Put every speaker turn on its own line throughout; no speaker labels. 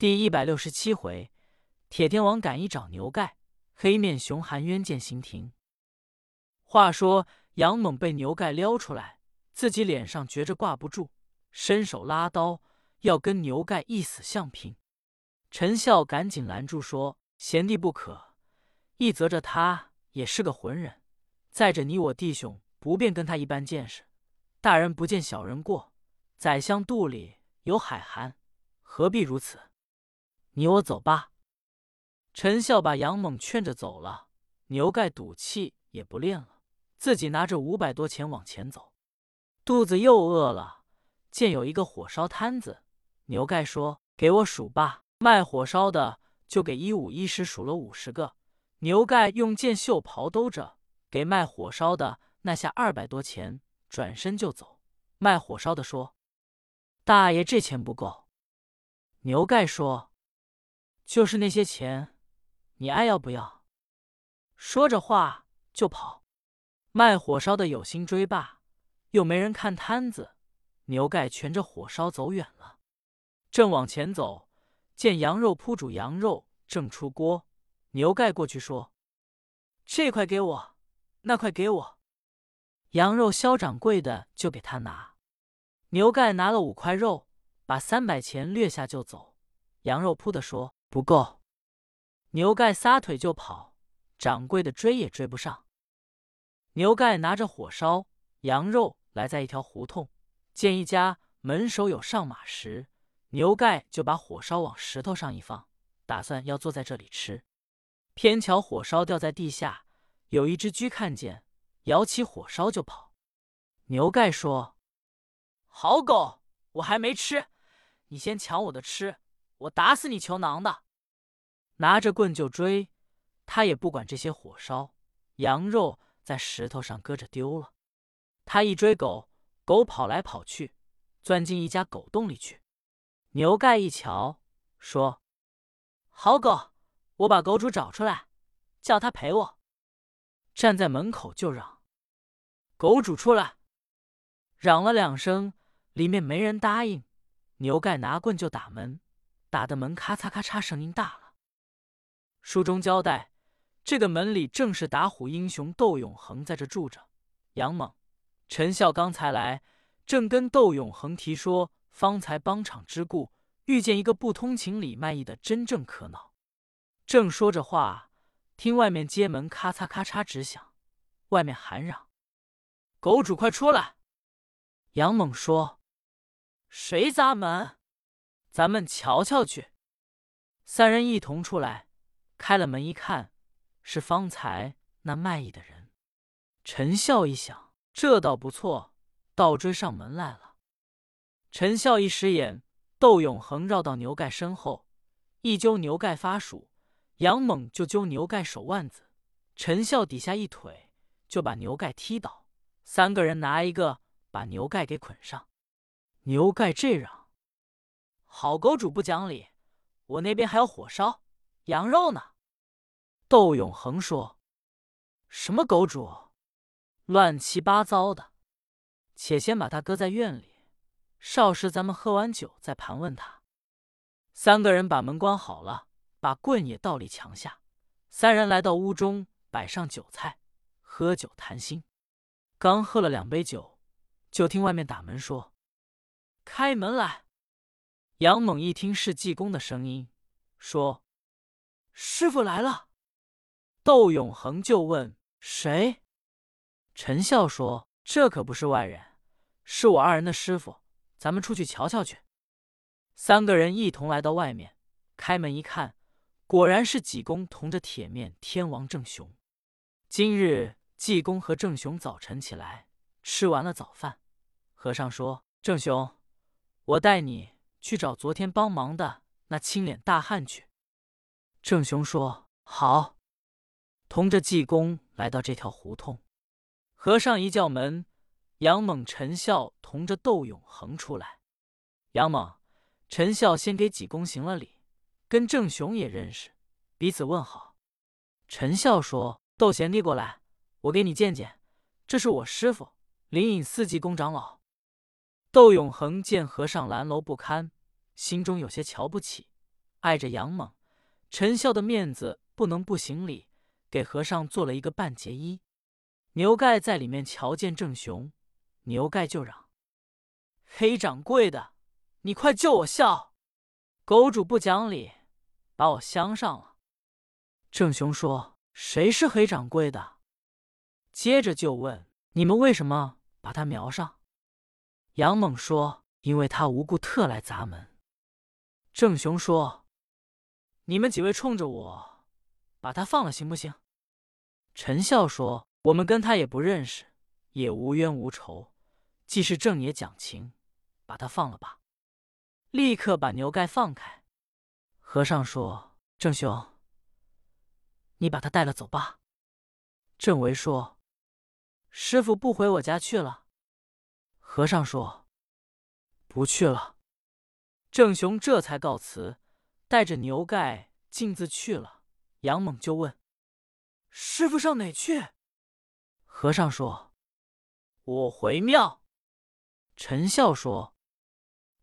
第一百六十七回，铁天王赶一找牛盖，黑面熊含冤见刑庭。话说杨猛被牛盖撩出来，自己脸上觉着挂不住，伸手拉刀要跟牛盖一死相拼。陈孝赶紧拦住说：“贤弟不可，一则着他也是个浑人，再者你我弟兄不便跟他一般见识，大人不见小人过，宰相肚里有海涵，何必如此？你我走吧。”陈孝把杨猛劝着走了，牛盖赌气也不练了，自己拿着五百多钱往前走，肚子又饿了，见有一个火烧摊子，牛盖说：“给我数吧。”卖火烧的就给一五一十数了五十个，牛盖用箭袖袍兜着，给卖火烧的那下二百多钱，转身就走。卖火烧的说：“大爷，这钱不够。”牛盖说：“就是那些钱，你爱要不要？”说着话就跑。卖火烧的有心追罢，又没人看摊子，牛盖蜷着火烧走远了，正往前走。见羊肉铺煮羊肉正出锅，牛盖过去说：“这块给我，那块给我。”羊肉肖掌柜的就给他拿。牛盖拿了五块肉，把三百钱掠下就走。羊肉铺的说：“不够。”牛盖撒腿就跑，掌柜的追也追不上。牛盖拿着火烧羊肉来在一条胡同，见一家门首有上马石。牛盖就把火烧往石头上一放，打算要坐在这里吃。偏巧火烧掉在地下，有一只驹看见，摇起火烧就跑。牛盖说：“好狗，我还没吃，你先抢我的吃，我打死你球囊的！”拿着棍就追，他也不管这些火烧羊肉在石头上搁着丢了。他一追狗，狗跑来跑去，钻进一家狗洞里去。牛盖一瞧，说：“好狗，我把狗主找出来，叫他赔我。”站在门口就嚷：“狗主出来！”嚷了两声，里面没人答应。牛盖拿棍就打门，打的门咔嚓咔嚓声音大了。书中交代，这个门里正是打虎英雄窦永恒在这住着。杨猛、陈孝刚才来，正跟窦永恒提说。方才帮场之故，遇见一个不通情理卖艺的，真正可恼。正说着话，听外面街门咔嚓咔嚓直响，外面喊嚷：“狗主快出来！”杨猛说：“谁砸门？咱们瞧瞧去。”三人一同出来，开了门一看，是方才那卖艺的人。陈笑一想，这倒不错，倒追上门来了。陈笑一使眼，窦永恒绕到牛盖身后，一揪牛盖发鼠，杨猛就揪牛盖手腕子，陈笑底下一腿就把牛盖踢倒，三个人拿一个把牛盖给捆上。牛盖这嚷：“好狗主不讲理，我那边还有火烧羊肉呢。”窦永恒说：“什么狗主，乱七八糟的，且先把他搁在院里。”少时，咱们喝完酒再盘问他。三个人把门关好了，把棍也倒立墙下。三人来到屋中，摆上酒菜，喝酒谈心。刚喝了两杯酒，就听外面打门说：“开门来！”杨猛一听是济公的声音，说：“师傅来了。”窦永恒就问：“谁？”陈笑说：“这可不是外人，是我二人的师傅。”咱们出去瞧瞧去。三个人一同来到外面，开门一看，果然是济公同着铁面天王郑雄。今日济公和郑雄早晨起来，吃完了早饭，和尚说：“郑雄，我带你去找昨天帮忙的那青脸大汉去。”郑雄说：“好。”同着济公来到这条胡同，和尚一叫门。杨猛、陈笑同着窦永恒出来。杨猛、陈笑先给济公行了礼，跟郑雄也认识，彼此问好。陈笑说：“窦贤弟过来，我给你见见，这是我师傅灵隐寺济公长老。”窦永恒见和尚蓝楼不堪，心中有些瞧不起，碍着杨猛、陈孝的面子，不能不行礼，给和尚做了一个半截衣。牛盖在里面瞧见郑雄，牛盖就嚷：“黑掌柜的，你快救我笑！狗主不讲理，把我镶上了。”郑雄说：“谁是黑掌柜的？”接着就问：“你们为什么把他瞄上？”杨猛说：“因为他无故特来砸门。”郑雄说：“你们几位冲着我，把他放了行不行？”陈笑说：“我们跟他也不认识，也无冤无仇，既是正也讲情，把他放了吧。”立刻把牛盖放开。和尚说：“郑雄，你把他带了走吧。”郑维说：“师傅不回我家去了。”和尚说：“不去了。”郑雄这才告辞，带着牛盖径自去了。杨猛就问：“师傅上哪去？”和尚说：“我回庙。”陈笑说：“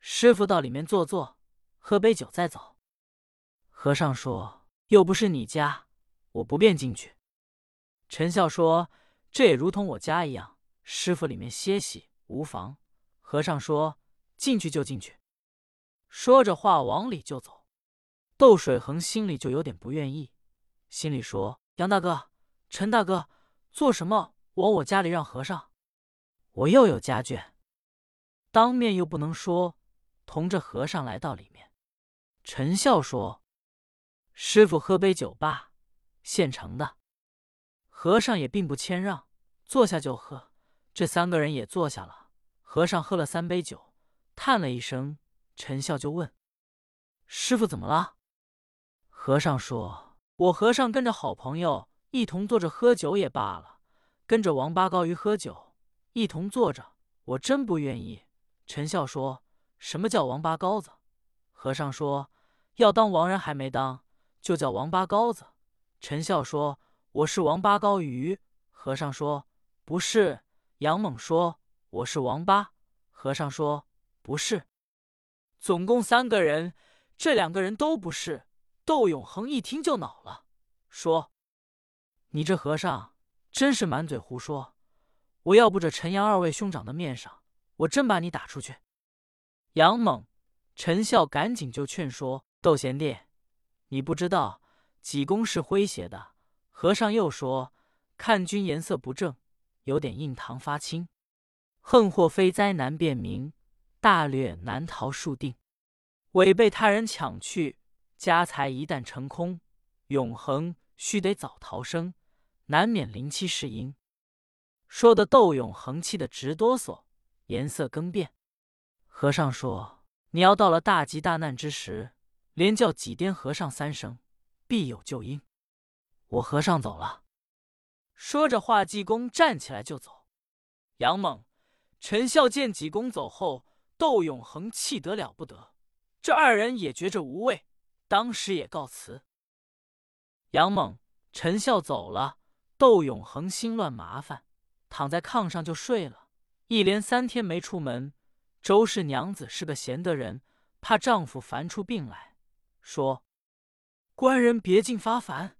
师傅到里面坐坐，喝杯酒再走。”和尚说：“又不是你家，我不便进去。”陈笑说：“这也如同我家一样，师傅里面歇息无妨。”和尚说：“进去就进去。”说着话往里就走，窦水恒心里就有点不愿意，心里说：“杨大哥、陈大哥，做什么往我家里让和尚？我又有家眷，当面又不能说，同着和尚来到里面。”陈笑说：“师傅喝杯酒吧，现成的。”和尚也并不谦让，坐下就喝。这三个人也坐下了，和尚喝了三杯酒，叹了一声。陈笑就问：“师傅怎么了？”和尚说：“我和尚跟着好朋友一同坐着喝酒也罢了，跟着王八羔鱼喝酒一同坐着，我真不愿意。”陈笑说：“什么叫王八羔子？”和尚说：“要当王人还没当，就叫王八羔子。”陈笑说：“我是王八羔鱼。”和尚说：“不是。”杨猛说：“我是王八。”和尚说：“不是。”总共三个人，这两个人都不是。窦永恒一听就恼了，说：“你这和尚真是满嘴胡说！我要不这陈阳二位兄长的面上，我真把你打出去。”杨猛、陈孝赶紧就劝说窦贤弟：“你不知道济公是诙谐的。”和尚又说：“看君颜色不正，有点印堂发青，横祸非灾难辨明。”大略难逃数定，违被他人抢去家财，一旦成空，永恒须得早逃生，难免临期失迎。说的窦永恒气得直哆嗦，颜色更变。和尚说：“你要到了大吉大难之时，连叫几颠和尚三声，必有救因。”我和尚走了。说着话，济公站起来就走。杨猛、陈孝见济公走后。窦永恒气得了不得，这二人也觉着无味，当时也告辞。杨猛、陈孝走了，窦永恒心乱麻烦，躺在炕上就睡了。一连三天没出门。周氏娘子是个贤德人，怕丈夫烦出病来，说：“官人别尽发烦，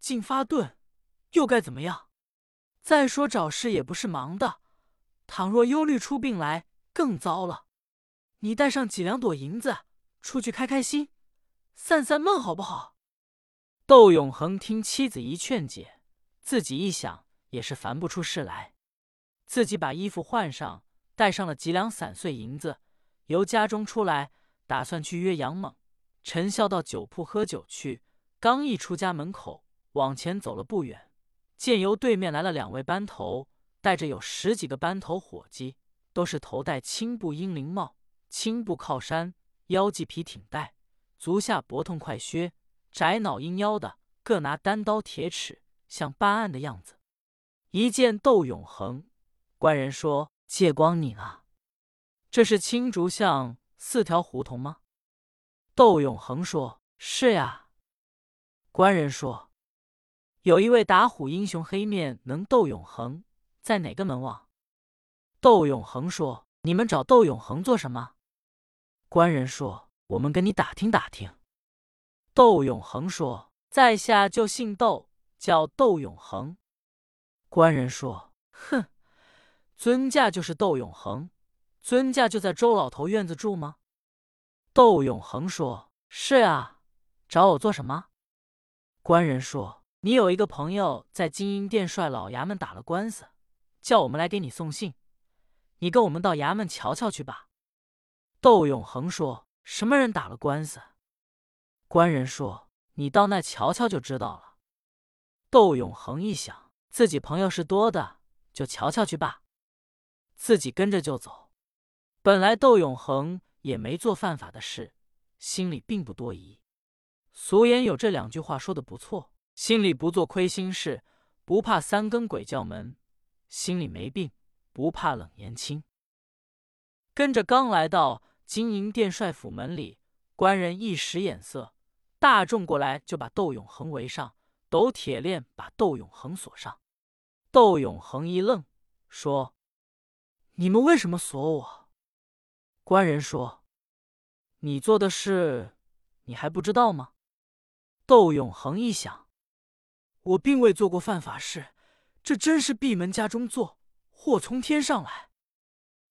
尽发顿，又该怎么样？再说找事也不是忙的，倘若忧虑出病来，更糟了。”你带上几两朵银子，出去开开心，散散闷，好不好？窦永恒听妻子一劝解，自己一想也是烦不出事来，自己把衣服换上，带上了几两散碎银子，由家中出来，打算去约杨猛、陈孝到酒铺喝酒去。刚一出家门口，往前走了不远，见由对面来了两位班头，带着有十几个班头伙计，都是头戴青布英灵帽。青布靠衫，腰系皮挺带，足下薄痛快靴，窄脑鹰腰的，各拿单刀铁尺，像办案的样子。一见窦永恒，官人说：“借光你了，这是青竹巷四条胡同吗？”窦永恒说：“是呀。”官人说：“有一位打虎英雄黑面能斗永恒，在哪个门望？”窦永恒说：“你们找窦永恒做什么？”官人说：“我们跟你打听打听。”窦永恒说：“在下就姓窦，叫窦永恒。”官人说：“哼，尊驾就是窦永恒，尊驾就在周老头院子住吗？”窦永恒说：“是啊，找我做什么？”官人说：“你有一个朋友在金银殿帅老衙门打了官司，叫我们来给你送信，你跟我们到衙门瞧瞧去吧。”窦永恒说：“什么人打了官司？”官人说：“你到那瞧瞧就知道了。”窦永恒一想，自己朋友是多的，就瞧瞧去吧，自己跟着就走。本来窦永恒。也没做犯法的事，心里并不多疑。俗言有这两句话说的不错：心里不做亏心事，不怕三更鬼叫门；心里没病，不怕冷言轻。跟着刚来到金银殿帅府门里，官人一使眼色，大众过来就把窦永恒围上，抖铁链把窦永恒锁上。窦永恒一愣，说：“你们为什么锁我？”官人说：“你做的事，你还不知道吗？”窦永恒一想，我并未做过犯法事，这真是闭门家中坐，祸从天上来，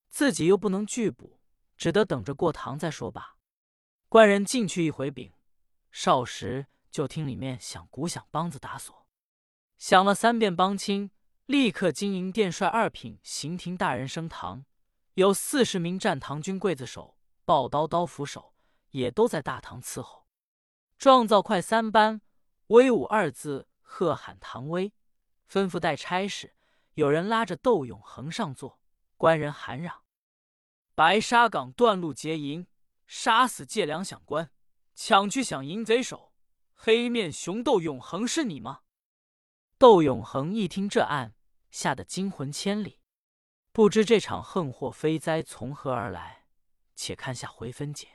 自己又不能拒捕，只得等着过堂再说吧。官人进去一回禀，少时就听里面响鼓响梆子打锁，响了三遍梆清，立刻金银殿帅二品刑庭大人升堂。有四十名战堂军刽子手、抱刀刀斧手，也都在大堂伺候。状造快三班，威武二字喝喊唐威，吩咐带差事。有人拉着窦永恒上座，官人喊嚷：“白沙岗断路劫银，杀死借粮饷官，抢去饷银贼首，黑面熊窦永恒是你吗？”窦永恒一听这案，吓得惊魂千里。不知这场横祸非灾从何而来，且看下回分解。